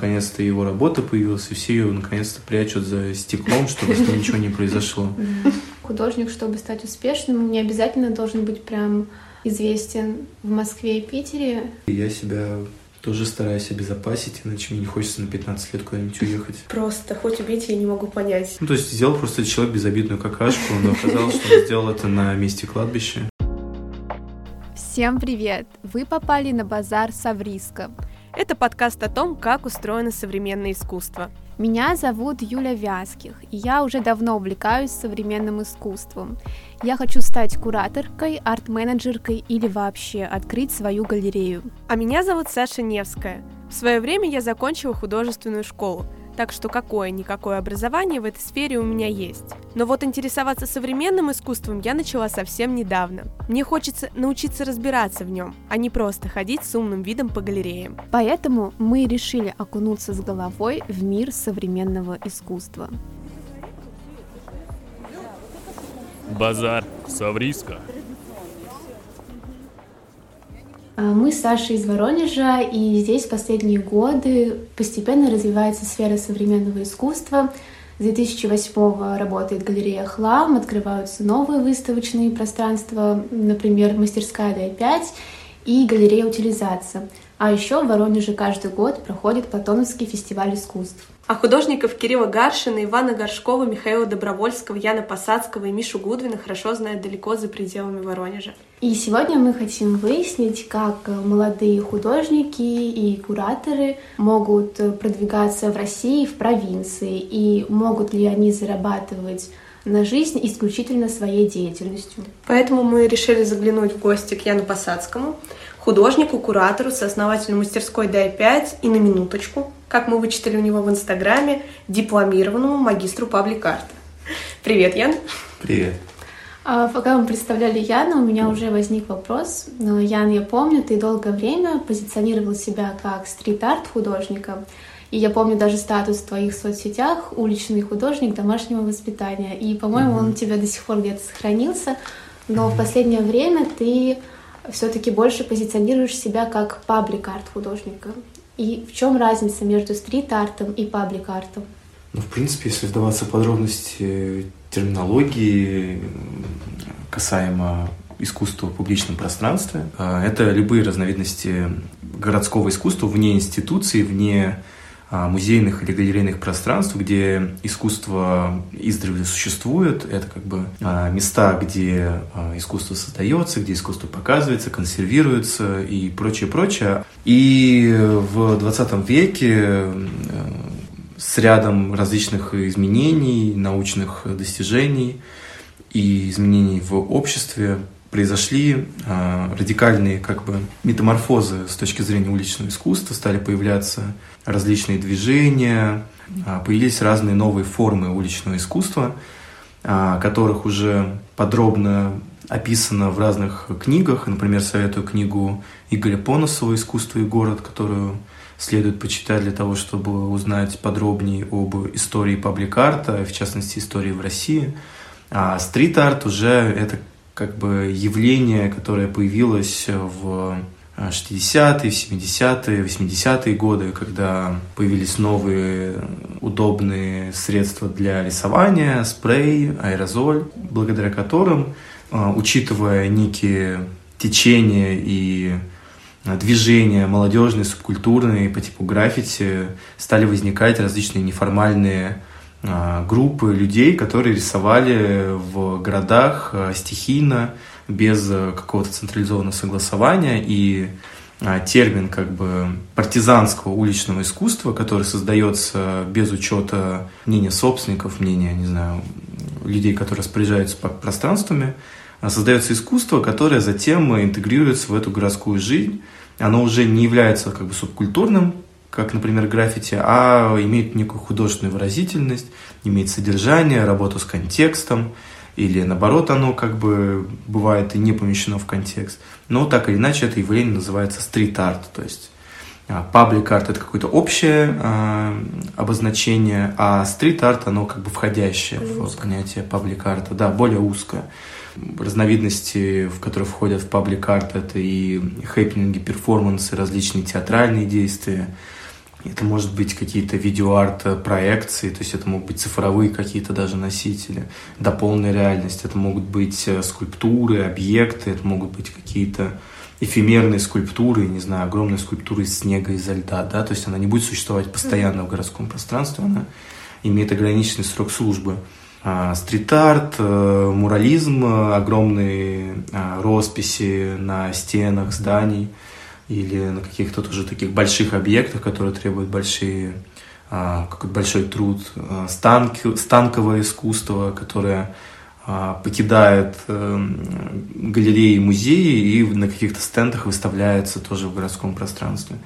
наконец-то его работа появилась, и все ее наконец-то прячут за стеклом, чтобы с ним ничего не произошло. Художник, чтобы стать успешным, не обязательно должен быть прям известен в Москве и Питере. Я себя тоже стараюсь обезопасить, иначе мне не хочется на 15 лет куда-нибудь уехать. Просто хоть убейте, я не могу понять. Ну, то есть сделал просто человек безобидную какашку, но оказалось, что он сделал это на месте кладбища. Всем привет! Вы попали на базар Савриска. Это подкаст о том, как устроено современное искусство. Меня зовут Юля Вязких, и я уже давно увлекаюсь современным искусством. Я хочу стать кураторкой, арт-менеджеркой или вообще открыть свою галерею. А меня зовут Саша Невская. В свое время я закончила художественную школу – так что какое-никакое образование в этой сфере у меня есть. Но вот интересоваться современным искусством я начала совсем недавно. Мне хочется научиться разбираться в нем, а не просто ходить с умным видом по галереям. Поэтому мы решили окунуться с головой в мир современного искусства. Базар Савриска. Мы с Сашей из Воронежа, и здесь последние годы постепенно развивается сфера современного искусства. С 2008 работает галерея «Хлам», открываются новые выставочные пространства, например, мастерская «Дай-5» и галерея «Утилизация». А еще в Воронеже каждый год проходит Платоновский фестиваль искусств. А художников Кирилла Гаршина, Ивана Горшкова, Михаила Добровольского, Яна Посадского и Мишу Гудвина хорошо знают далеко за пределами Воронежа. И сегодня мы хотим выяснить, как молодые художники и кураторы могут продвигаться в России, в провинции, и могут ли они зарабатывать на жизнь исключительно своей деятельностью. Поэтому мы решили заглянуть в гости к Яну Посадскому, художнику, куратору, сооснователю мастерской Дай-5 и на минуточку как мы вычитали у него в Инстаграме, дипломированному магистру паблик-арта. Привет, Ян. Привет. А, пока мы представляли Яна, у меня уже возник вопрос. Ян, я помню, ты долгое время позиционировал себя как стрит-арт художника. И я помню даже статус в твоих соцсетях «Уличный художник домашнего воспитания». И, по-моему, mm-hmm. он у тебя до сих пор где-то сохранился. Но mm-hmm. в последнее время ты все-таки больше позиционируешь себя как паблик-арт художника. И в чем разница между стрит-артом и паблик-артом? Ну, в принципе, если вдаваться в подробности терминологии касаемо искусства в публичном пространстве, а, это любые разновидности городского искусства вне институции, вне музейных или галерейных пространств, где искусство издревле существует. Это как бы а, места, где а, искусство создается, где искусство показывается, консервируется и прочее, прочее. И в 20 веке э, с рядом различных изменений, научных достижений и изменений в обществе произошли э, радикальные как бы метаморфозы с точки зрения уличного искусства, стали появляться различные движения, э, появились разные новые формы уличного искусства, э, которых уже подробно описано в разных книгах. Например, советую книгу Игоря Поносова «Искусство и город», которую следует почитать для того, чтобы узнать подробнее об истории паблик-арта, в частности, истории в России. А стрит-арт уже это как бы явление, которое появилось в 60-е, 70-е, 80-е годы, когда появились новые удобные средства для рисования, спрей, аэрозоль, благодаря которым, а, учитывая некие течения и движения молодежные, субкультурные по типу граффити, стали возникать различные неформальные группы людей, которые рисовали в городах а, стихийно, без а, какого-то централизованного согласования. И термин как бы партизанского уличного искусства, который создается без учета мнения собственников, мнения, не знаю, людей, которые распоряжаются пространствами, создается искусство, которое затем интегрируется в эту городскую жизнь. Оно уже не является как бы субкультурным как, например, граффити, а имеет некую художественную выразительность, имеет содержание, работу с контекстом, или наоборот оно как бы бывает и не помещено в контекст. Но так или иначе это явление называется стрит-арт, то есть паблик-арт – это какое-то общее э, обозначение, а стрит-арт – оно как бы входящее в понятие паблик-арта, да, более узкое. Разновидности, в которые входят в паблик-арт, это и хэппининги, перформансы, различные театральные действия, Это может быть какие-то видеоарт проекции, то есть это могут быть цифровые какие-то даже носители, дополненная реальность, это могут быть э, скульптуры, объекты, это могут быть какие-то эфемерные скульптуры, не знаю, огромная скульптура из снега, изо льда, да, то есть она не будет существовать постоянно в городском пространстве, она имеет ограниченный срок службы. А, стрит-арт, э, мурализм, огромные росписи на стенах зданий или на каких-то тоже таких больших объектах, которые требуют большие, а, какой-то большой труд. Станки, станковое искусство, которое покидает э, галереи, музеи и на каких-то стендах выставляется тоже в городском пространстве.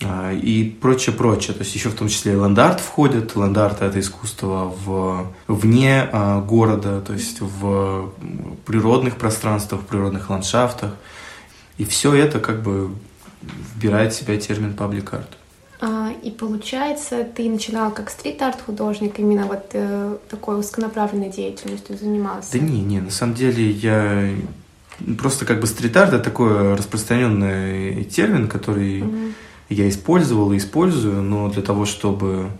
А, и прочее, прочее. То есть еще в том числе и ленд-арт входит. Ленд-арт – это искусство в, вне а, города, то есть в природных пространствах, в природных ландшафтах. И все это как бы вбирает в себя термин паблик-арт. А, и получается, ты начинал как стрит-арт художник, именно вот э, такой узконаправленной деятельностью занимался? Да не, не, на самом деле я просто как бы стрит-арт это такой распространенный термин, который угу я использовал и использую, но для того, чтобы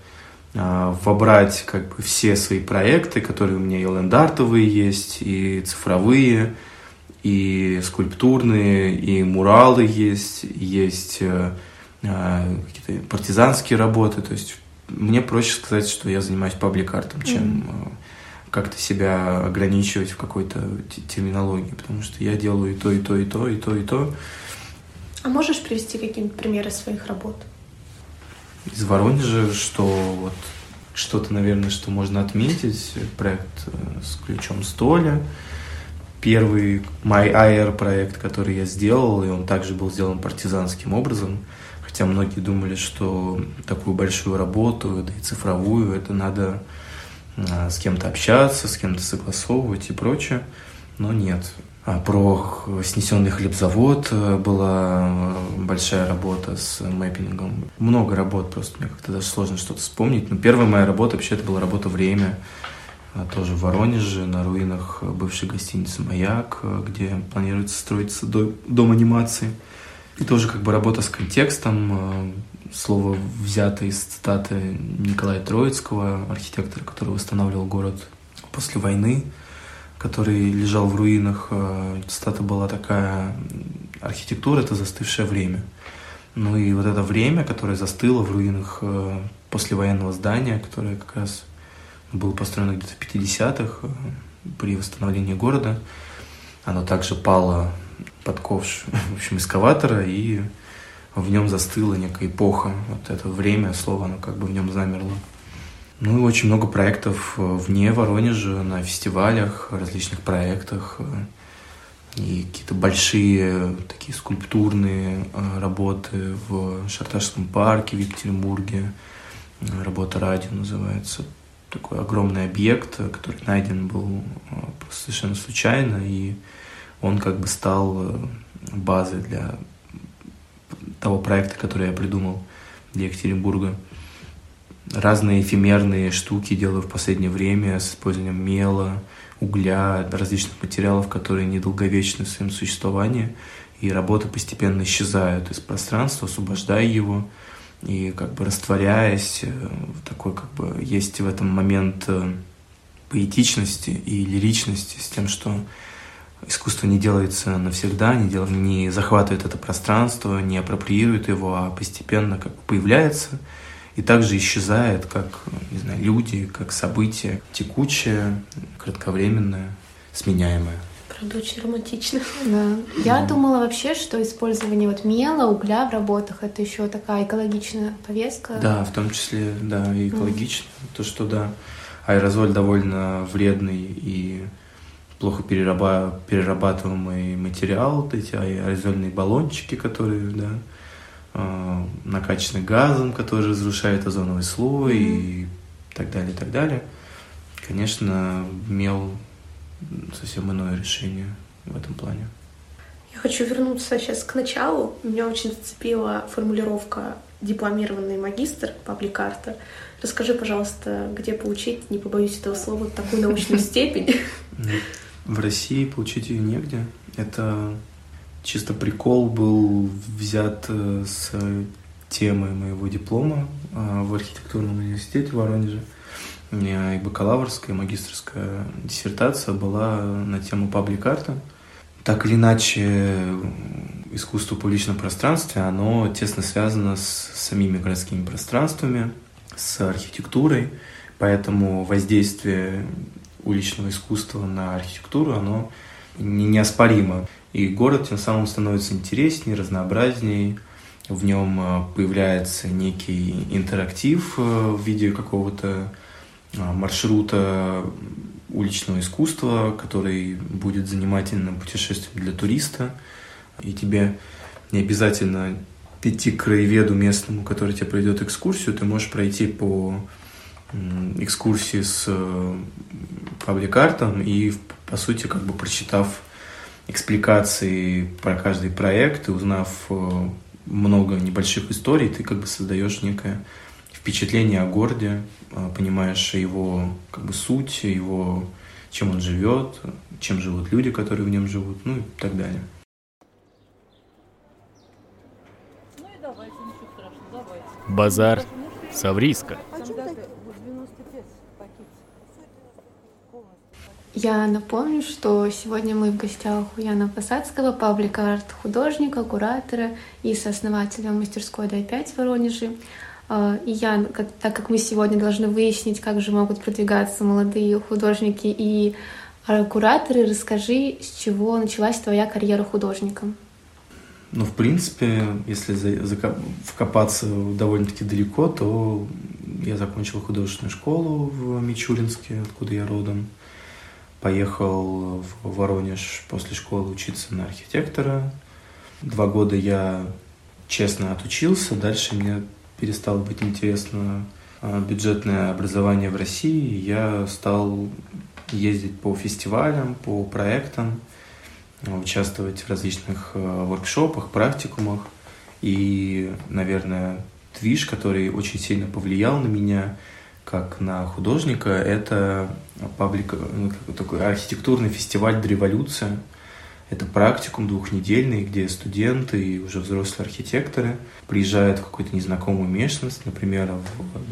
э, вобрать как бы все свои проекты, которые у меня и лендартовые есть, и цифровые, и скульптурные, и муралы есть, есть э, э, какие-то партизанские работы, то есть мне проще сказать, что я занимаюсь паблик-артом, чем mm-hmm. как-то себя ограничивать в какой-то терминологии, потому что я делаю и то, и то, и то, и то, и то. А можешь привести какие-нибудь примеры своих работ? Из Воронежа, что вот что-то, наверное, что можно отметить. Проект э, с ключом столя. Первый My Air проект, который я сделал, и он также был сделан партизанским образом. Хотя многие думали, что такую большую работу, да и цифровую, это надо а, с кем-то общаться, с кем-то согласовывать и прочее. Но нет. А, про снесенный хлебзавод э, была э, большая работа с мэппингом. Много работ, просто мне как-то даже сложно что-то вспомнить. Но первая моя работа, вообще, это была работа «Время», тоже в Воронеже, на руинах бывшей гостиницы «Маяк», э, где планируется строиться дом анимации. И тоже как бы работа с контекстом, слово взято из цитаты Николая Троицкого, архитектора, который восстанавливал город после войны который лежал в руинах. Э, цитата была такая, архитектура — это застывшее время. Ну и вот это время, которое застыло в руинах э, послевоенного здания, которое как раз было построено где-то в 50-х э, при восстановлении города, оно также пало под ковш, в общем, эскаватора, и в нем застыла некая эпоха. Вот это время, слово, оно как бы в нем замерло. Ну и очень много проектов э, вне Воронежа, на фестивалях, различных проектах. Э, и какие-то большие такие скульптурные работы в Шарташском парке в Екатеринбурге. Работа радио называется. Такой огромный объект, который найден был совершенно случайно, и он как бы стал базой для того проекта, который я придумал для Екатеринбурга. Разные эфемерные штуки делаю в последнее время с использованием мела, угля, различных материалов, которые недолговечны в своем существовании, и работы постепенно исчезают из пространства, освобождая его, и как бы растворяясь, э, такой как бы есть в этом момент э, поэтичности и лиричности с тем, что искусство не делается навсегда, не, дел... не захватывает это пространство, не апроприирует его, а постепенно как бы появляется – и также исчезает, как, не знаю, люди, как событие, текучее, кратковременное, сменяемое. Правда, очень романтично. Да. Я думала вообще, что использование вот мела, угля в работах это еще такая экологичная повестка. Да, в том числе, да, и экологично. Mm. То, что да, аэрозоль довольно вредный и плохо перерабатываемый материал, вот эти аэрозольные баллончики, которые, да, э, накачаны газом, который разрушает озоновый слой mm-hmm. и так далее, и так далее. Конечно, мел совсем иное решение в этом плане. Я хочу вернуться сейчас к началу. Меня очень зацепила формулировка дипломированный магистр пабликарта. Расскажи, пожалуйста, где получить, не побоюсь этого слова, такую научную степень? В России получить ее негде. Это чисто прикол был взят э, с темой моего диплома а, в архитектурном университете в Воронеже. У меня и бакалаврская, и магистрская диссертация была на тему паблик-арта. Так или иначе, искусство в публичном пространстве, оно тесно связано с самими городскими пространствами, с архитектурой, поэтому воздействие уличного искусства на архитектуру, оно неоспоримо. И город тем самым становится интереснее, разнообразнее, в нем э, появляется некий интерактив э, в виде какого-то маршрута уличного искусства, который будет занимательным путешествием для туриста, и тебе не обязательно идти к краеведу местному, который тебе пройдет экскурсию, ты можешь пройти по экскурсии с пабликартом и, по сути, как бы прочитав экспликации про каждый проект и узнав много небольших историй, ты как бы создаешь некое впечатление о городе, а, понимаешь его как бы суть, его чем он живет, чем живут люди, которые в нем живут, ну и так далее. Базар Савриска. Я напомню, что сегодня мы в гостях у Яна Посадского, паблик-арт художника, куратора и сооснователя мастерской Д5 в Воронеже. А, и Ян, как, так как мы сегодня должны выяснить, как же могут продвигаться молодые художники и кураторы, расскажи, с чего началась твоя карьера художника? Ну, в принципе, если вкопаться довольно-таки далеко, то я закончил художественную школу в Мичуринске, откуда я родом поехал в Воронеж после школы учиться на архитектора. Два года я честно отучился, дальше мне перестало быть интересно а, бюджетное образование в России. Я стал ездить по фестивалям, по проектам, участвовать в различных а, воркшопах, практикумах. И, наверное, движ, который очень сильно повлиял на меня – как на художника, это паблик, ну, такой архитектурный фестиваль «Революция». Это практикум двухнедельный, где студенты и уже взрослые архитекторы приезжают в какую-то незнакомую местность. Например,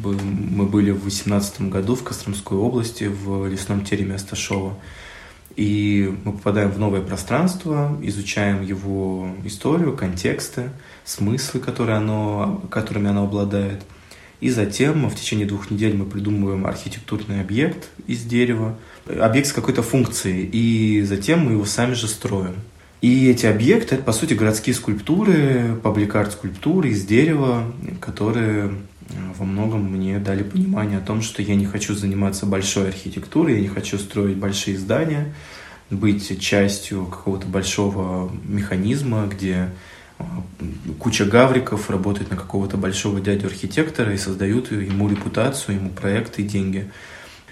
мы были в 2018 году в Костромской области, в лесном тереме Асташова. И мы попадаем в новое пространство, изучаем его историю, контексты, смыслы, которые оно, которыми оно обладает – и затем в течение двух недель мы придумываем архитектурный объект из дерева, объект с какой-то функцией, и затем мы его сами же строим. И эти объекты, это, по сути, городские скульптуры, пабликарт скульптуры из дерева, которые э, во многом мне дали понимание о том, что я не хочу заниматься большой архитектурой, я не хочу строить большие здания, быть частью какого-то большого механизма, где куча гавриков работают на какого-то большого дядю-архитектора и создают ему репутацию, ему проекты и деньги.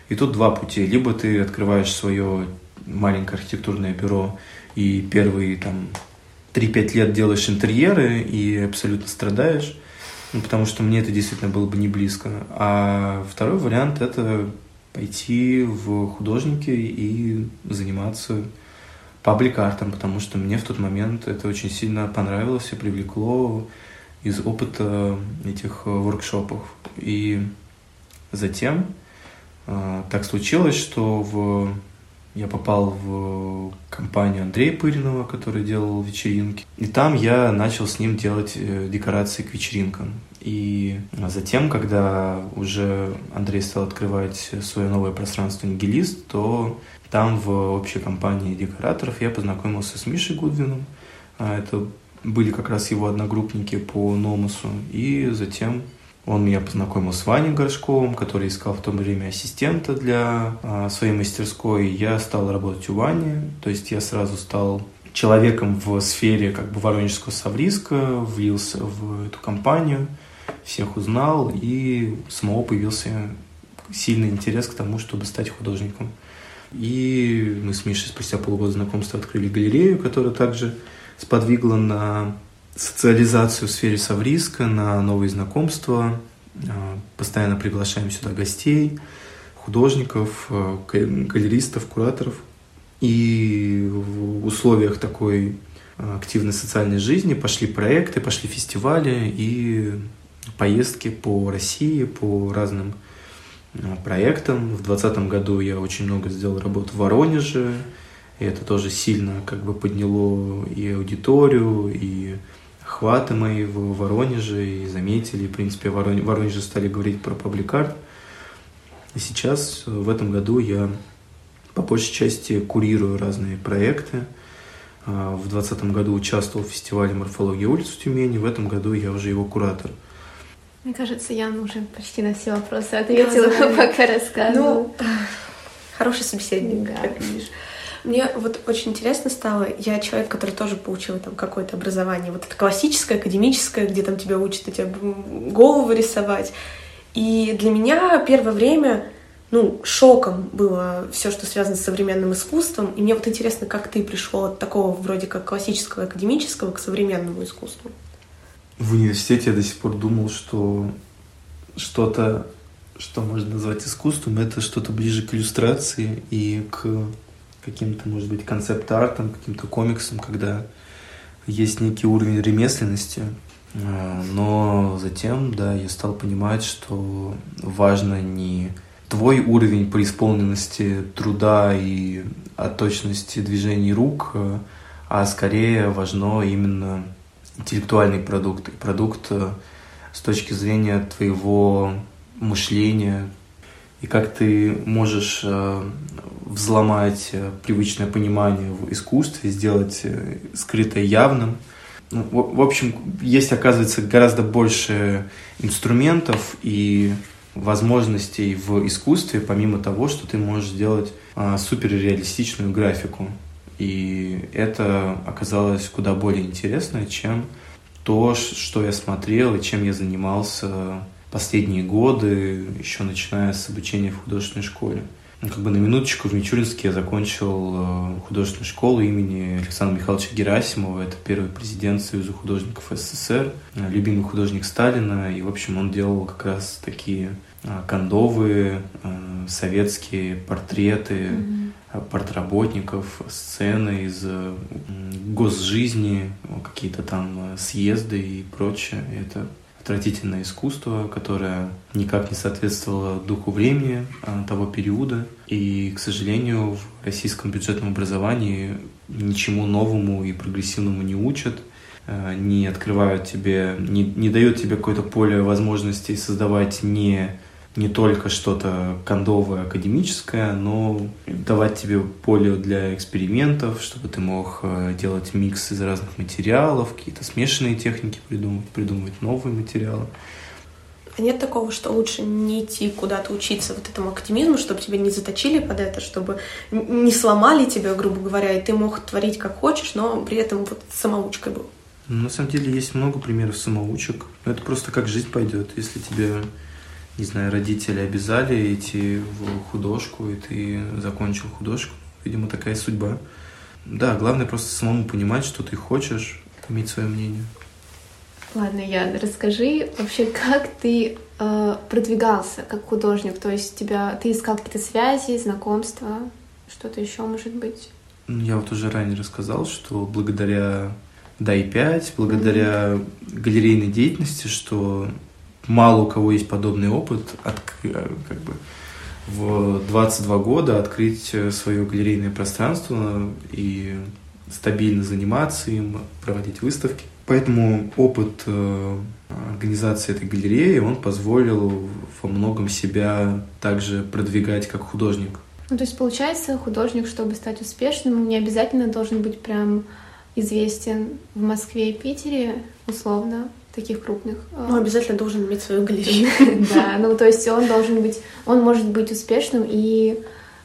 И тут два пути. Либо ты открываешь свое маленькое архитектурное бюро и первые там 3-5 лет делаешь интерьеры и абсолютно страдаешь, ну, потому что мне это действительно было бы не близко. А второй вариант – это пойти в художники и заниматься паблик-артом, потому что мне в тот момент это очень сильно понравилось и привлекло из опыта этих воркшопов. И затем э, так случилось, что в, я попал в компанию Андрея Пыринова, который делал вечеринки. И там я начал с ним делать э, декорации к вечеринкам. И затем, когда уже Андрей стал открывать свое новое пространство «Нигилист», то там в общей компании декораторов я познакомился с Мишей Гудвином. А, это были как раз его одногруппники по Номусу. И затем он меня познакомил с Ваней Горшковым, который искал в то время ассистента для а, своей мастерской. Я стал работать у Вани, то есть я сразу стал человеком в сфере как бы воронежского Савриска, влился в эту компанию, всех узнал, и самого появился сильный интерес к тому, чтобы стать художником. И мы с Мишей спустя полгода знакомства открыли галерею, которая также сподвигла на социализацию в сфере Савриска, на новые знакомства. А, постоянно приглашаем сюда гостей, художников, а, галеристов, кураторов. И в условиях такой активной социальной жизни, пошли проекты, пошли фестивали и поездки по России, по разным проектам. В 2020 году я очень много сделал работ в Воронеже, и это тоже сильно как бы подняло и аудиторию, и охваты мои в Воронеже, и заметили, в принципе, в Воронеже стали говорить про пабликарт. И сейчас, в этом году, я по большей части курирую разные проекты. А, в 2020 году участвовал в фестивале «Морфология улиц» в Тюмени, в этом году я уже его куратор. Мне кажется, Яна уже почти на все вопросы ответила, да, пока рассказывала. Ну, хороший собеседник, да. как видишь. Мне вот очень интересно стало, я человек, который тоже получил там какое-то образование, вот это классическое, академическое, где там тебя учат эти голову рисовать. И для меня первое время, ну, шоком было все, что связано с современным искусством. И мне вот интересно, как ты пришел от такого вроде как классического, академического к современному искусству? В университете я до сих пор думал, что что-то, что можно назвать искусством, это что-то ближе к иллюстрации и к каким-то, может быть, концепт-артом, каким-то комиксом, когда есть некий уровень ремесленности. А, но затем, да, я стал понимать, что важно не твой уровень преисполненности труда и точности движений рук, а скорее важно именно интеллектуальный продукт, продукт э, с точки зрения твоего мышления, и как ты можешь взломать э, привычное понимание в искусстве, сделать э, скрытое явным. Ну, в, в общем, есть, оказывается, гораздо больше инструментов и возможностей в искусстве, помимо того, что ты можешь сделать а, суперреалистичную графику. И это оказалось куда более интересно, чем то, что я смотрел и чем я занимался последние годы, еще начиная с обучения в художественной школе. Ну, как бы на минуточку в Мичуринске я закончил э, художественную школу имени Александра Михайловича Герасимова. Это первый президент Союза художников СССР, э, любимый художник Сталина. И, в общем, он делал как раз такие э, кондовые советские портреты mm-hmm. портработников, сцены из госжизни, какие-то там съезды и прочее. Это отвратительное искусство, которое никак не соответствовало духу времени а, того периода. И, к сожалению, в российском бюджетном образовании ничему новому и прогрессивному не учат, а, не открывают тебе, не, не дают тебе какое-то поле возможностей создавать не не только что-то кондовое, академическое, но давать тебе поле для экспериментов, чтобы ты мог э, делать микс из разных материалов, какие-то смешанные техники придумывать, придумывать новые материалы. А нет такого, что лучше не идти куда-то учиться вот этому академизму, чтобы тебя не заточили под это, чтобы не сломали тебя, грубо говоря, и ты мог творить как хочешь, но при этом вот самоучкой был? На самом деле есть много примеров самоучек. Это просто как жизнь пойдет. Если тебе не знаю, родители обязали идти в художку, и ты закончил художку. Видимо, такая судьба. Да, главное просто самому понимать, что ты хочешь, иметь свое мнение. Ладно, Ян, расскажи вообще, как ты э, продвигался как художник? То есть тебя, ты искал какие-то связи, знакомства, что-то еще может быть? Ну, я вот уже ранее рассказал, что благодаря DAI-5, благодаря mm-hmm. галерейной деятельности, что мало у кого есть подобный опыт, от, как бы в 22 года открыть свое галерейное пространство и стабильно заниматься им, проводить выставки. Поэтому опыт э, организации этой галереи, он позволил во многом себя также продвигать как художник. Ну, то есть, получается, художник, чтобы стать успешным, не обязательно должен быть прям известен в Москве и Питере, условно таких крупных. А, ну, обязательно должен иметь свою галерею. Да, ну то есть он должен быть, он может быть успешным и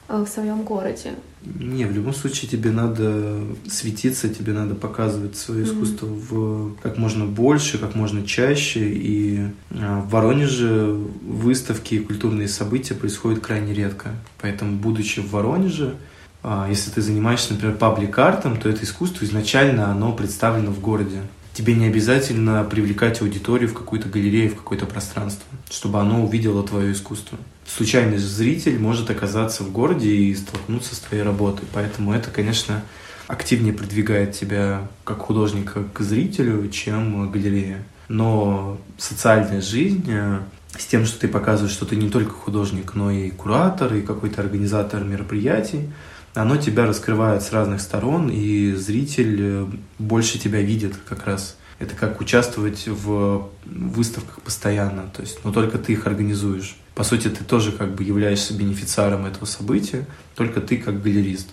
э, в своем городе. Не, в любом случае тебе надо светиться, тебе надо показывать свое искусство mm-hmm. в как можно больше, как можно чаще. И а, в Воронеже выставки и культурные события происходят крайне редко. Поэтому, будучи в Воронеже, а, если ты занимаешься, например, паблик-артом, то это искусство изначально оно представлено в городе тебе не обязательно привлекать аудиторию в какую-то галерею, в какое-то пространство, чтобы оно увидело твое искусство. Случайный зритель может оказаться в городе и столкнуться с твоей работой. Поэтому это, конечно, активнее продвигает тебя как художника к зрителю, чем галерея. Но социальная жизнь э, с тем, что ты показываешь, что ты не только художник, но и куратор, и какой-то организатор мероприятий, оно тебя раскрывает с разных сторон, и зритель э, больше тебя видит как раз. Это как участвовать в выставках постоянно, то есть, но только ты их организуешь. По сути, ты тоже как бы являешься бенефициаром этого события, только ты как галерист.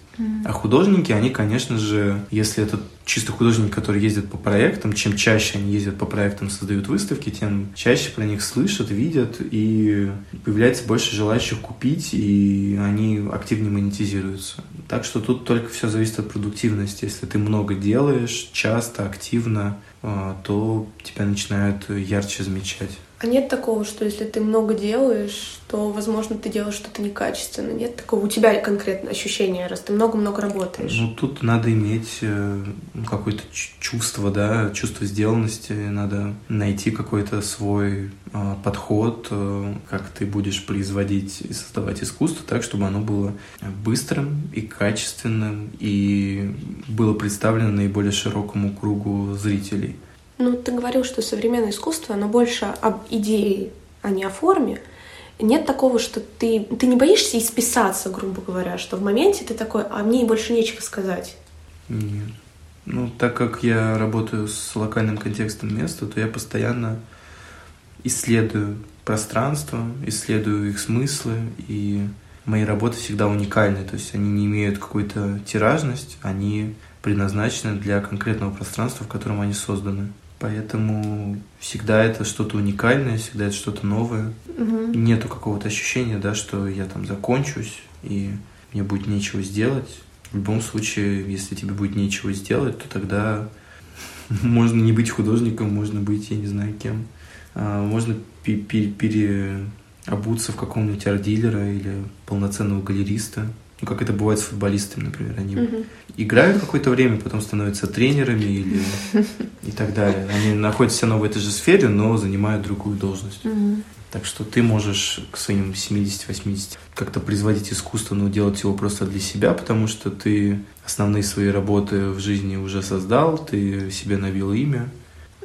А художники, они, конечно же, если это чисто художники, которые ездят по проектам, чем чаще они ездят по проектам, создают выставки, тем чаще про них слышат, видят, и появляется больше желающих купить, и они активнее монетизируются. Так что тут только все зависит от продуктивности. Если ты много делаешь, часто, активно, а, то тебя начинают ярче замечать. А нет такого, что если ты много делаешь, то, возможно, ты делаешь что-то некачественно? Нет такого? У тебя конкретно ощущение, раз ты много-много работаешь? Ну, тут надо иметь э, какое-то чувство, да, чувство сделанности, надо найти какой-то свой э, подход, э, как ты будешь производить и создавать искусство так, чтобы оно было быстрым и качественным, и было представлено наиболее широкому кругу зрителей. Ну, ты говорил, что современное искусство, оно больше об идее, а не о форме. Нет такого, что ты, ты не боишься исписаться, грубо говоря, что в моменте ты такой, а мне больше нечего сказать. Нет. Ну, так как я работаю с локальным контекстом места, то я постоянно исследую пространство, исследую их смыслы, и мои работы всегда уникальны, то есть они не имеют какой-то тиражность, они предназначены для конкретного пространства, в котором они созданы. Поэтому всегда это что-то уникальное, всегда это что-то новое. Угу. Нету какого-то ощущения, да, что я там закончусь и мне будет нечего сделать. В любом случае, если тебе будет нечего сделать, то тогда можно не быть художником, можно быть, я не знаю, кем. А, можно переобуться в какого-нибудь арт-дилера или полноценного галериста. Ну, как это бывает с футболистами, например. Они угу. играют какое-то время, потом становятся тренерами или и так далее. Они находятся все равно в этой же сфере, но занимают другую должность. Угу. Так что ты можешь к своим 70-80 как-то производить искусство, но делать его просто для себя, потому что ты основные свои работы в жизни уже создал, ты себе навел имя.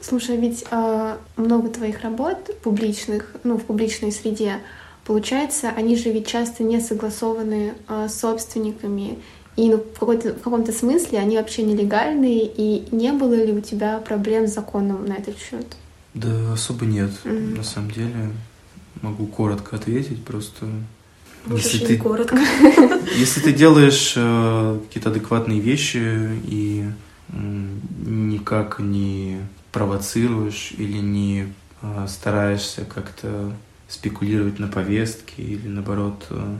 Слушай, ведь э, много твоих работ публичных, ну, в публичной среде, Получается, они же ведь часто не согласованы э, с собственниками, и ну, в, в каком-то смысле они вообще нелегальные, и не было ли у тебя проблем с законом на этот счет? Да, особо нет. Mm-hmm. На самом деле, могу коротко ответить, просто Можешь если ты, коротко. Если ты делаешь э, какие-то адекватные вещи и э, никак не провоцируешь или не э, стараешься как-то спекулировать на повестке или, наоборот, э,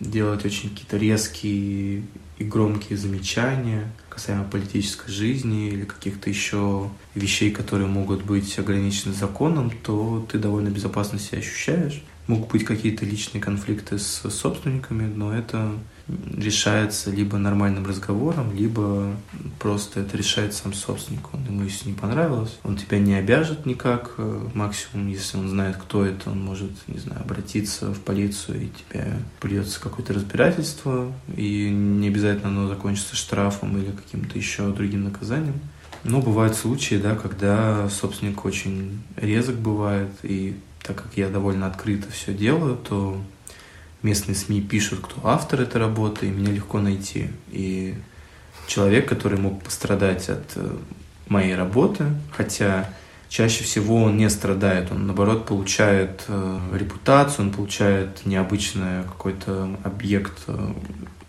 делать очень какие-то резкие и громкие замечания касаемо политической жизни или каких-то еще вещей, которые могут быть ограничены законом, то ты довольно безопасно себя ощущаешь. Могут быть какие-то личные конфликты с собственниками, но это решается либо нормальным разговором, либо просто это решает сам собственник. Он ему если не понравилось, он тебя не обяжет никак. Максимум, если он знает, кто это, он может, не знаю, обратиться в полицию, и тебе придется какое-то разбирательство, и не обязательно оно закончится штрафом или каким-то еще другим наказанием. Но бывают случаи, да, когда собственник очень резок бывает, и так как я довольно открыто все делаю, то местные СМИ пишут, кто автор этой работы, и меня легко найти. И человек, который мог пострадать от э, моей работы, хотя чаще всего он не страдает, он наоборот получает э, репутацию, он получает необычный какой-то объект э,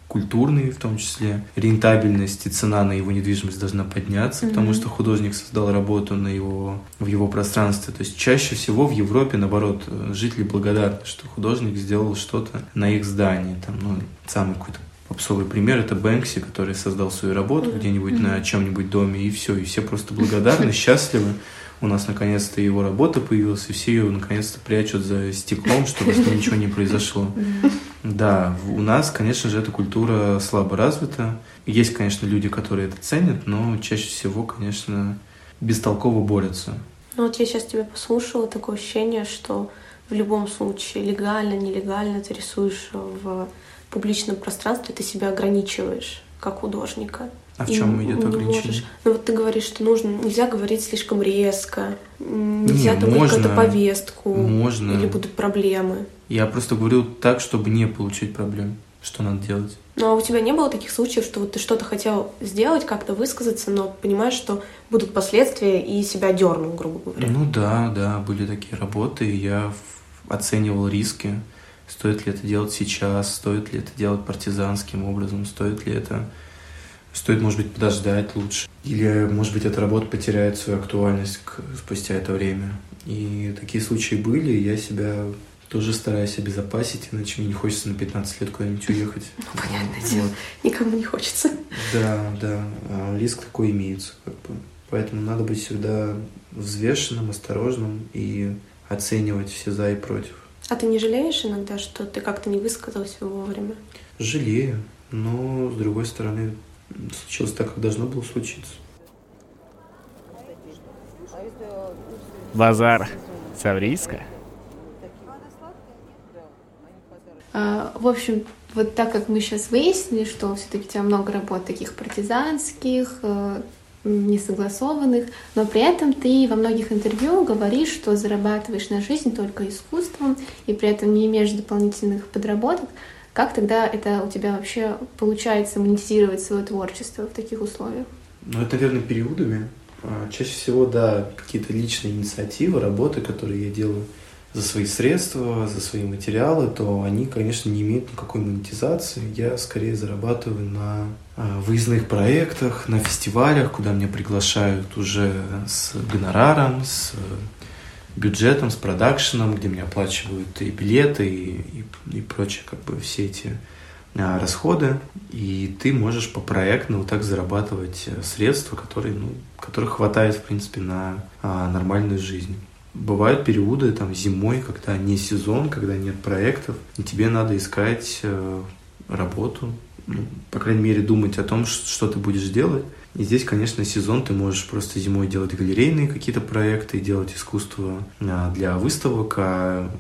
культурный в том числе, рентабельность и цена на его недвижимость должна подняться, mm-hmm. потому что художник создал работу на его, в его пространстве. То есть чаще всего в Европе, наоборот, жители благодарны, что художник сделал что-то на их здании. Там, ну, самый какой-то попсовый пример это Бэнкси, который создал свою работу mm-hmm. где-нибудь mm-hmm. на чем-нибудь доме, и все, и все просто благодарны, счастливы. У нас наконец-то его работа появилась, и все ее наконец-то прячут за стеклом, чтобы с ним ничего не произошло. Да, у нас, конечно же, эта культура слабо развита. Есть, конечно, люди, которые это ценят, но чаще всего, конечно, бестолково борются. Ну вот я сейчас тебя послушала, такое ощущение, что в любом случае, легально, нелегально ты рисуешь в публичном пространстве, ты себя ограничиваешь как художника. А в чем идет ограничение? Ну вот ты говоришь, что нужно, нельзя говорить слишком резко, нельзя не, трогать какую-то повестку. Можно. Или будут проблемы. Я просто говорю так, чтобы не получить проблем. Что надо делать? Ну а у тебя не было таких случаев, что вот ты что-то хотел сделать, как-то высказаться, но понимаешь, что будут последствия и себя дернул, грубо говоря? Ну да, да, были такие работы, и я оценивал риски. Стоит ли это делать сейчас, стоит ли это делать партизанским образом, стоит ли это стоит, может быть, подождать лучше. Или, может быть, эта работа потеряет свою актуальность спустя это время. И такие случаи были, и я себя тоже стараюсь обезопасить, иначе мне не хочется на 15 лет куда-нибудь уехать. Ну, понятное вот. дело, никому не хочется. Да, да, а риск такой имеется, как бы. Поэтому надо быть всегда взвешенным, осторожным и оценивать все за и против. А ты не жалеешь иногда, что ты как-то не высказался вовремя? Жалею, но с другой стороны случилось так, как должно было случиться. Базар. Саврийска? А, в общем, вот так как мы сейчас выяснили, что все-таки у тебя много работ таких партизанских, э, несогласованных, но при этом ты во многих интервью говоришь, что зарабатываешь на жизнь только искусством и при этом не имеешь дополнительных подработок. Как тогда это у тебя вообще получается монетизировать свое творчество в таких условиях? Ну, это, наверное, периодами. А, чаще всего, да, какие-то личные инициативы, работы, которые я делаю за свои средства, за свои материалы, то они, конечно, не имеют никакой монетизации. Я скорее зарабатываю на а, выездных проектах, на фестивалях, куда меня приглашают уже с гонораром, с бюджетом, с продакшеном, где мне оплачивают и билеты, и, и, и прочее, как бы все эти а, расходы, и ты можешь по проекту вот так зарабатывать э, средства, которые, ну, которых хватает, в принципе, на а, нормальную жизнь. Бывают периоды там зимой, когда не сезон, когда нет проектов, и тебе надо искать э, работу, ну, по крайней мере, думать о том, что ты будешь делать. И здесь, конечно, сезон ты можешь просто зимой делать галерейные какие-то проекты, делать искусство а, для выставок, а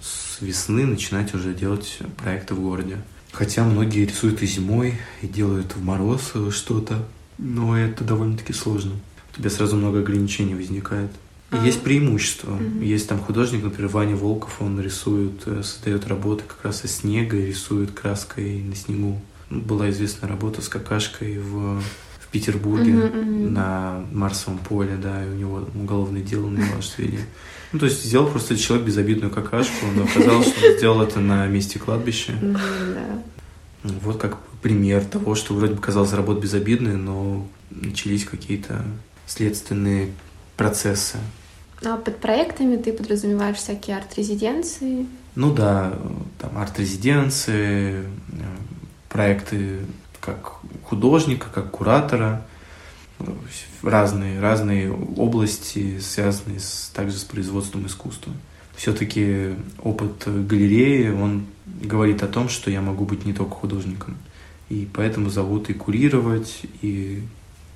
с весны начинать уже делать проекты в городе. Хотя многие рисуют и зимой, и делают в мороз что-то, но это довольно-таки сложно. У тебя сразу много ограничений возникает. И а. есть преимущества. Mm-hmm. Есть там художник, например, Ваня Волков, он рисует, э, создает работы как раз из снега, рисует краской на снегу. Была известная работа с какашкой в Петербурге mm-hmm, mm-hmm. на Марсовом поле, да, и у него уголовное дело на Ивашвили. Ну, то есть сделал просто человек безобидную какашку, но оказалось, что он сделал это на месте кладбища. Mm-hmm, Вот как пример того, что вроде бы казалось работа безобидная, но начались какие-то следственные процессы. А под проектами ты подразумеваешь всякие арт-резиденции? Ну да, там арт-резиденции, э, проекты как художника, как куратора, разные, разные области, связанные с, также с производством искусства. Все-таки опыт галереи, он говорит о том, что я могу быть не только художником. И поэтому зовут и курировать, и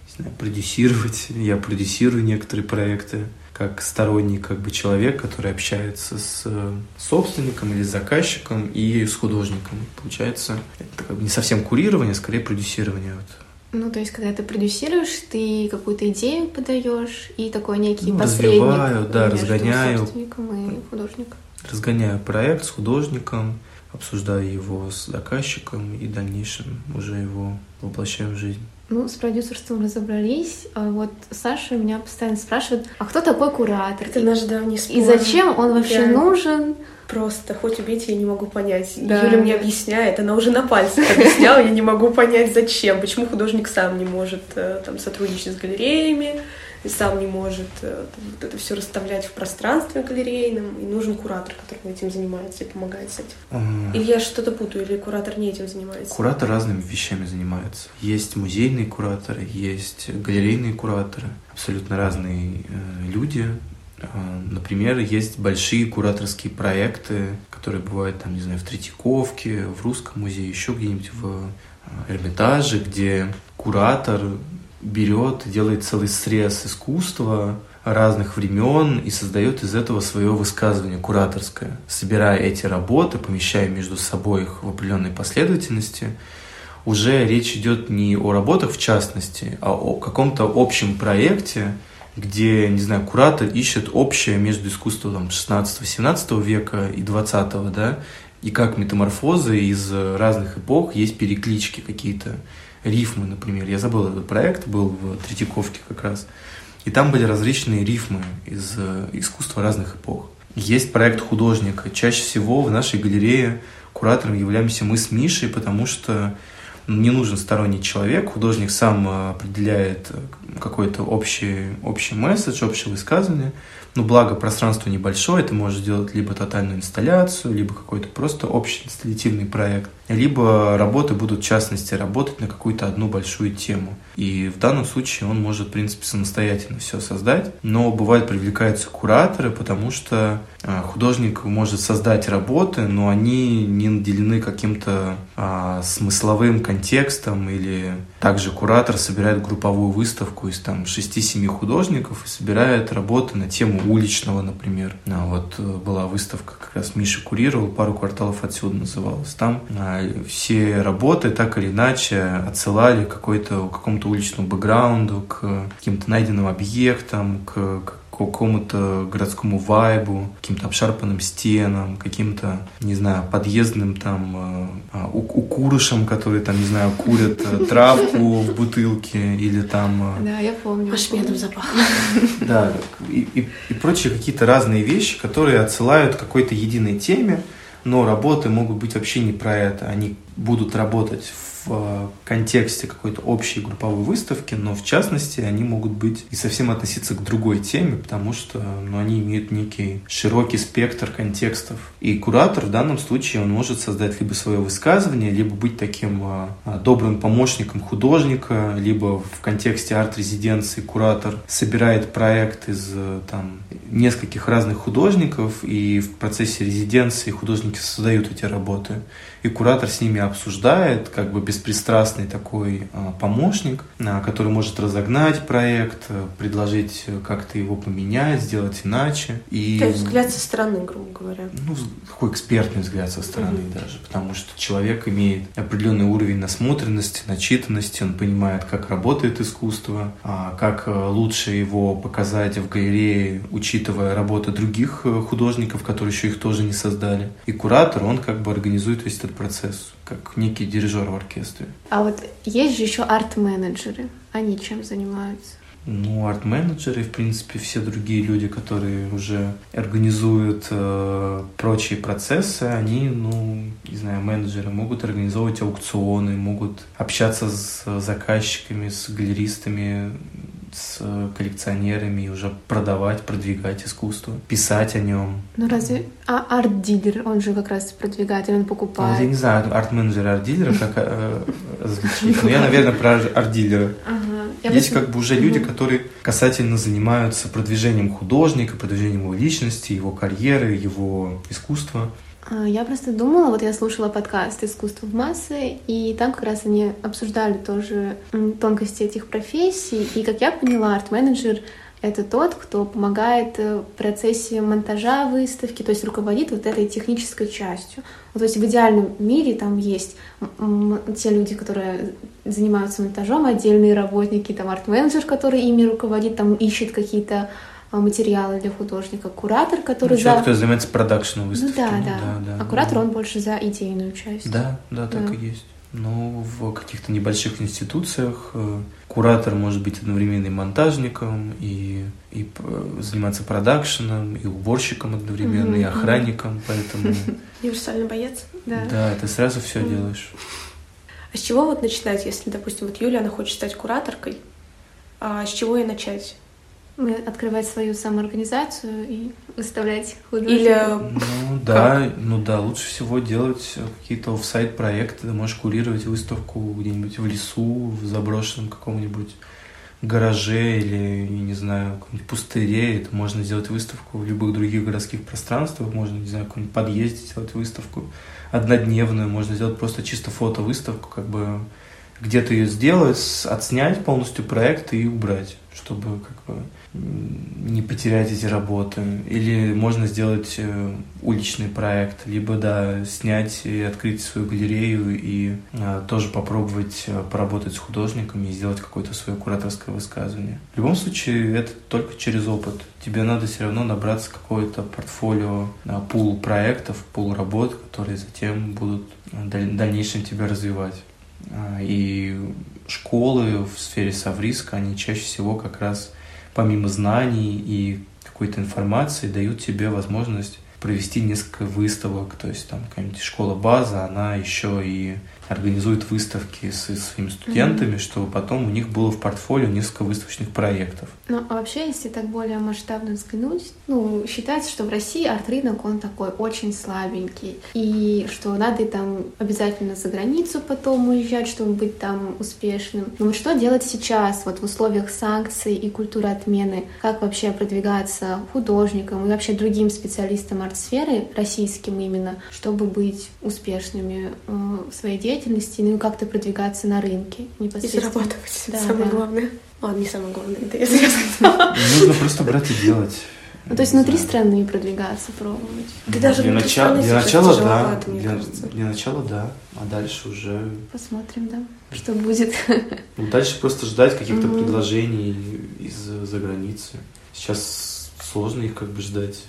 не знаю, продюсировать. Я продюсирую некоторые проекты как сторонний как бы человек, который общается с собственником или с заказчиком и с художником. Получается, это как бы не совсем курирование, а скорее продюсирование. Вот. Ну, то есть, когда ты продюсируешь, ты какую-то идею подаешь и такой некий ну, посредник развиваю, да, разгоняю, собственником и художником. Разгоняю проект с художником, обсуждаю его с заказчиком и в дальнейшем уже его воплощаю в жизнь. Ну, с продюсерством разобрались. А вот Саша меня постоянно спрашивает, а кто такой куратор? Это наш давний спор. И зачем он вообще я... нужен? Просто, хоть убейте, я не могу понять. Да. Юля мне объясняет, она уже на пальцах объясняла, я не могу понять, зачем. Почему художник сам не может э, там сотрудничать с галереями, и сам не может э, вот это все расставлять в пространстве галерейном, и нужен куратор, который этим занимается и помогает с этим. Ага. Или я что-то путаю, или куратор не этим занимается? Куратор разными вещами занимается. Есть музейные кураторы, есть галерейные кураторы, абсолютно разные э, люди. Э, например, есть большие кураторские проекты, которые бывают там, не знаю, в Третьяковке, в Русском музее, еще где-нибудь в э, Эрмитаже, где куратор берет делает целый срез искусства разных времен и создает из этого свое высказывание кураторское. Собирая эти работы, помещая между собой их в определенной последовательности, уже речь идет не о работах в частности, а о каком-то общем проекте, где, не знаю, куратор ищет общее между искусством 16-17 века и 20 да, и как метаморфозы из разных эпох есть переклички какие-то, рифмы, например. Я забыл этот проект, был в Третьяковке как раз. И там были различные рифмы из э, искусства разных эпох. Есть проект художника. Чаще всего в нашей галерее куратором являемся мы с Мишей, потому что не нужен сторонний человек, художник сам э, определяет э, какой-то общий, общий месседж, общее высказывание. Но благо пространство небольшое, ты можешь сделать либо тотальную инсталляцию, либо какой-то просто общий инсталлятивный проект либо работы будут в частности работать на какую-то одну большую тему. И в данном случае он может, в принципе, самостоятельно все создать, но бывает привлекаются кураторы, потому что а, художник может создать работы, но они не наделены каким-то а, смысловым контекстом, или также куратор собирает групповую выставку из там 6-7 художников и собирает работы на тему уличного, например. А, вот э, была выставка, как раз Миша курировал, пару кварталов отсюда называлась. Там а, все работы так или иначе отсылали какой-то, к какому-то уличному бэкграунду, к каким-то найденным объектам, к, к какому-то городскому вайбу, каким-то обшарпанным стенам, каким-то, не знаю, подъездным там э, а, укурышам, которые там, не знаю, курят э, травку в бутылке или там... Э, да, я помню. Аж медом запах. Да, и, и, и прочие какие-то разные вещи, которые отсылают к какой-то единой теме, но работы могут быть вообще не про это. Они будут работать в в э, контексте какой-то общей групповой выставки, но в частности они могут быть и совсем относиться к другой теме, потому что ну, они имеют некий широкий спектр контекстов. И куратор в данном случае он может создать либо свое высказывание, либо быть таким а, добрым помощником художника, либо в контексте арт-резиденции куратор собирает проект из там, нескольких разных художников, и в процессе резиденции художники создают эти работы и куратор с ними обсуждает, как бы беспристрастный такой а, помощник, а, который может разогнать проект, э, предложить э, как-то его поменять, сделать иначе. И, То есть взгляд со стороны, грубо говоря. Ну, такой экспертный взгляд со стороны угу. даже, потому что человек имеет определенный уровень насмотренности, начитанности, он понимает, как работает искусство, а, как э, лучше его показать в галерее, учитывая работы других художников, которые еще их тоже не создали. И куратор, он как бы организует весь этот этот процесс, как некий дирижер в оркестре. А вот есть же еще арт-менеджеры. Они чем занимаются? Ну, арт-менеджеры, в принципе, все другие люди, которые уже организуют э, прочие процессы, они, ну, не знаю, менеджеры могут организовывать аукционы, могут общаться с заказчиками, с галеристами, с коллекционерами и уже продавать, продвигать искусство, писать о нем. Ну разве... А арт-дилер, он же как раз продвигатель, он покупает. Ну, я не знаю, арт-менеджер арт-дилера, как э, звучит. Но я, наверное, про арт-дилера. Ага. Есть как бы уже люди, которые касательно занимаются продвижением художника, продвижением его личности, его карьеры, его искусства. А, я просто думала, вот я слушала подкаст «Искусство в массы», и там как раз они обсуждали тоже тонкости этих профессий, и, как я поняла, арт-менеджер — это тот, кто помогает э, в процессе монтажа выставки, то есть руководит вот этой технической частью. то есть в идеальном мире там есть те люди, которые занимаются монтажом, отдельные работники, там арт-менеджер, который ими руководит, там ищет какие-то материалы для художника, куратор, который ну, человек, за... кто занимается продакшеном ну выставки. Ну да, да. да, да. А куратор, он больше за идейную часть. Да, да, так да. и есть. Но в каких-то небольших институциях э, куратор может быть одновременно и монтажником, и, и э, заниматься продакшеном, и уборщиком одновременно, mm-hmm. и охранником, поэтому... Универсальный боец. Да. Да, ты сразу все mm-hmm. делаешь. А с чего вот начинать, если, допустим, вот Юля, она хочет стать кураторкой, а с чего ей начать? Открывать свою самоорганизацию и выставлять художников. Или... Ну да, ну да, лучше всего делать какие-то офсайт проекты. Ты можешь курировать выставку где-нибудь в лесу, в заброшенном каком-нибудь гараже или, я не знаю, каком-нибудь пустыре. Это можно сделать выставку в любых других городских пространствах. Можно, не знаю, в каком-нибудь подъезде сделать выставку однодневную. Можно сделать просто чисто фото-выставку, как бы где-то ее сделать, отснять полностью проект и убрать, чтобы как бы не потерять эти работы. Или можно сделать э, уличный проект, либо, да, снять и открыть свою галерею и а, тоже попробовать э, поработать с художниками и сделать какое-то свое кураторское высказывание. В любом случае, это только через опыт. Тебе надо все равно набраться какое-то портфолио, а, пул проектов, пул работ, которые затем будут в дальнейшем тебя развивать. А, и школы в сфере Савриска, они чаще всего как раз помимо знаний и какой-то информации дают тебе возможность провести несколько выставок, то есть там какая-нибудь школа-база, она еще и организует выставки со своими студентами, mm-hmm. чтобы потом у них было в портфолио несколько выставочных проектов. Ну, а вообще, если так более масштабно взглянуть, ну, считается, что в России арт-рынок, он такой очень слабенький, и что надо там обязательно за границу потом уезжать, чтобы быть там успешным. Но вот что делать сейчас, вот в условиях санкций и культуры отмены? Как вообще продвигаться художникам и вообще другим специалистам арт-сферы, российским именно, чтобы быть успешными э, в своей деятельности? Деятельности, ну и как-то продвигаться на рынке непосредственно. И зарабатывать, да, самое да. главное. Ладно, не самое главное, это я Нужно просто брать и делать. Ну, то есть внутри страны продвигаться, пробовать. Ты даже для, начала, для начала, да. Для, для начала, да. А дальше уже... Посмотрим, да, что будет. Ну, дальше просто ждать каких-то mm-hmm. предложений из-за границы. Сейчас сложно их как бы ждать.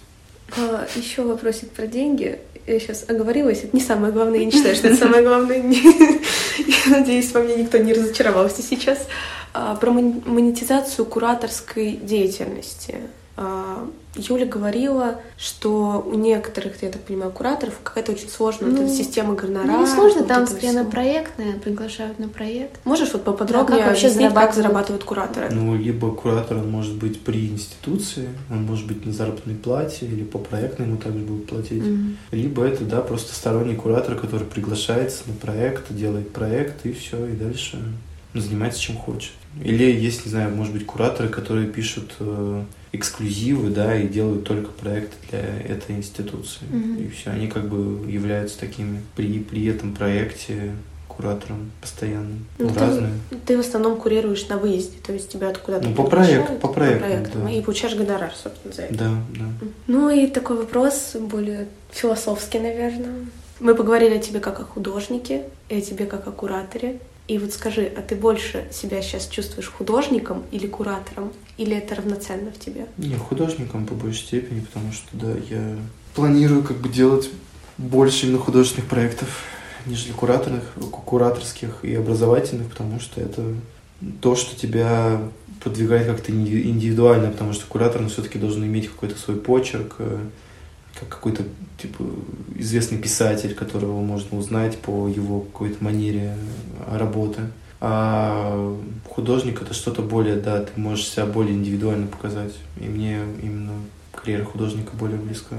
А, еще вопросик про деньги я сейчас оговорилась, это не самое главное, я не считаю, что это самое главное. Я надеюсь, во мне никто не разочаровался сейчас. А, про монетизацию кураторской деятельности. А, Юля говорила, что у некоторых, я так понимаю, кураторов какая-то очень сложная ну, вот эта система гонорара. Ну, не сложно, вот там скорее на проектное, приглашают на проект. Можешь вот поподробнее да, как объяснить, зарабатывают? как зарабатывают кураторы? Ну, либо куратор, он может быть при институции, он может быть на заработной плате, или по проектной ему также будут платить. Mm-hmm. Либо это, да, просто сторонний куратор, который приглашается на проект, делает проект, и все, и дальше занимается чем хочет. Или есть, не знаю, может быть, кураторы, которые пишут э, эксклюзивы, да, и делают только проекты для этой институции. Mm-hmm. И все, они как бы являются такими при, при этом проекте куратором постоянным. Ну, ты, разные. Ты в основном курируешь на выезде, то есть тебя откуда-то Ну, по проекту, по проекту, по проектам, да. И получаешь гонорар, собственно, за это. Да, да. Ну и такой вопрос более философский, наверное. Мы поговорили о тебе как о художнике, и о тебе как о кураторе. И вот скажи, а ты больше себя сейчас чувствуешь художником или куратором? Или это равноценно в тебе? Не, художником по большей степени, потому что, да, я планирую как бы делать больше именно художественных проектов, нежели кураторных, кураторских и образовательных, потому что это то, что тебя продвигает как-то индивидуально, потому что куратор, он все-таки должен иметь какой-то свой почерк, э, как какой-то типа известный писатель, которого можно узнать по его какой-то манере работы. А художник это что-то более, да, ты можешь себя более индивидуально показать. И мне именно карьера художника более близка.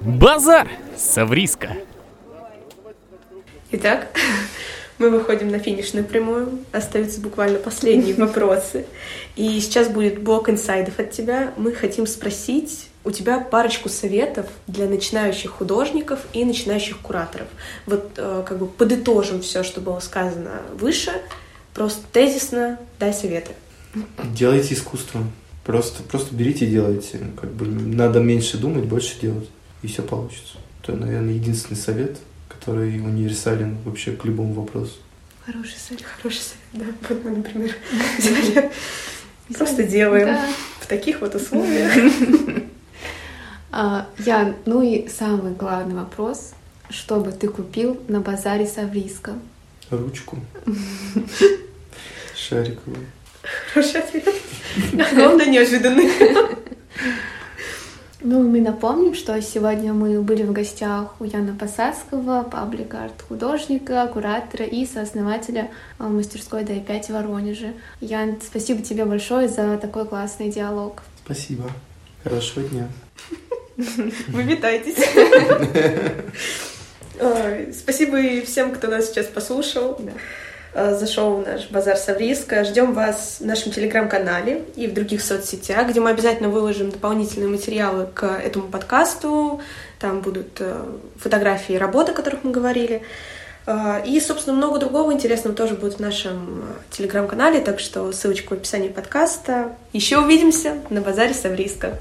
Базар! Савриска! Итак, мы выходим на финишную прямую. Остаются буквально последние вопросы. И сейчас будет блок инсайдов от тебя. Мы хотим спросить у тебя парочку советов для начинающих художников и начинающих кураторов. Вот э, как бы подытожим все, что было сказано выше, просто тезисно дай советы. Делайте искусство. Просто, просто берите и делайте. Как бы надо меньше думать, больше делать. И все получится. Это, наверное, единственный совет, который универсален вообще к любому вопросу. Хороший совет, хороший совет, да. Вот мы, например, взяли, просто делаем в таких вот условиях. А, Я, ну и самый главный вопрос. Что бы ты купил на базаре Савриска? Ручку. Шариковую. Хороший ответ. Главное, неожиданный. Ну, мы напомним, что сегодня мы были в гостях у Яна Посадского, паблик-арт художника, куратора и сооснователя а, мастерской D5 в Воронеже. Ян, спасибо тебе большое за такой классный диалог. Спасибо. Хорошего дня. Вы витайтесь. Спасибо и всем, кто нас сейчас послушал. Э, зашел в наш базар Савриска. Ждем вас в нашем телеграм-канале и в других соцсетях, где мы обязательно выложим дополнительные материалы к этому подкасту. Там будут э, фотографии работ, о которых мы говорили. А, и, собственно, много другого интересного тоже будет в нашем телеграм-канале, так что ссылочка в описании подкаста. Еще увидимся на базаре Савриска.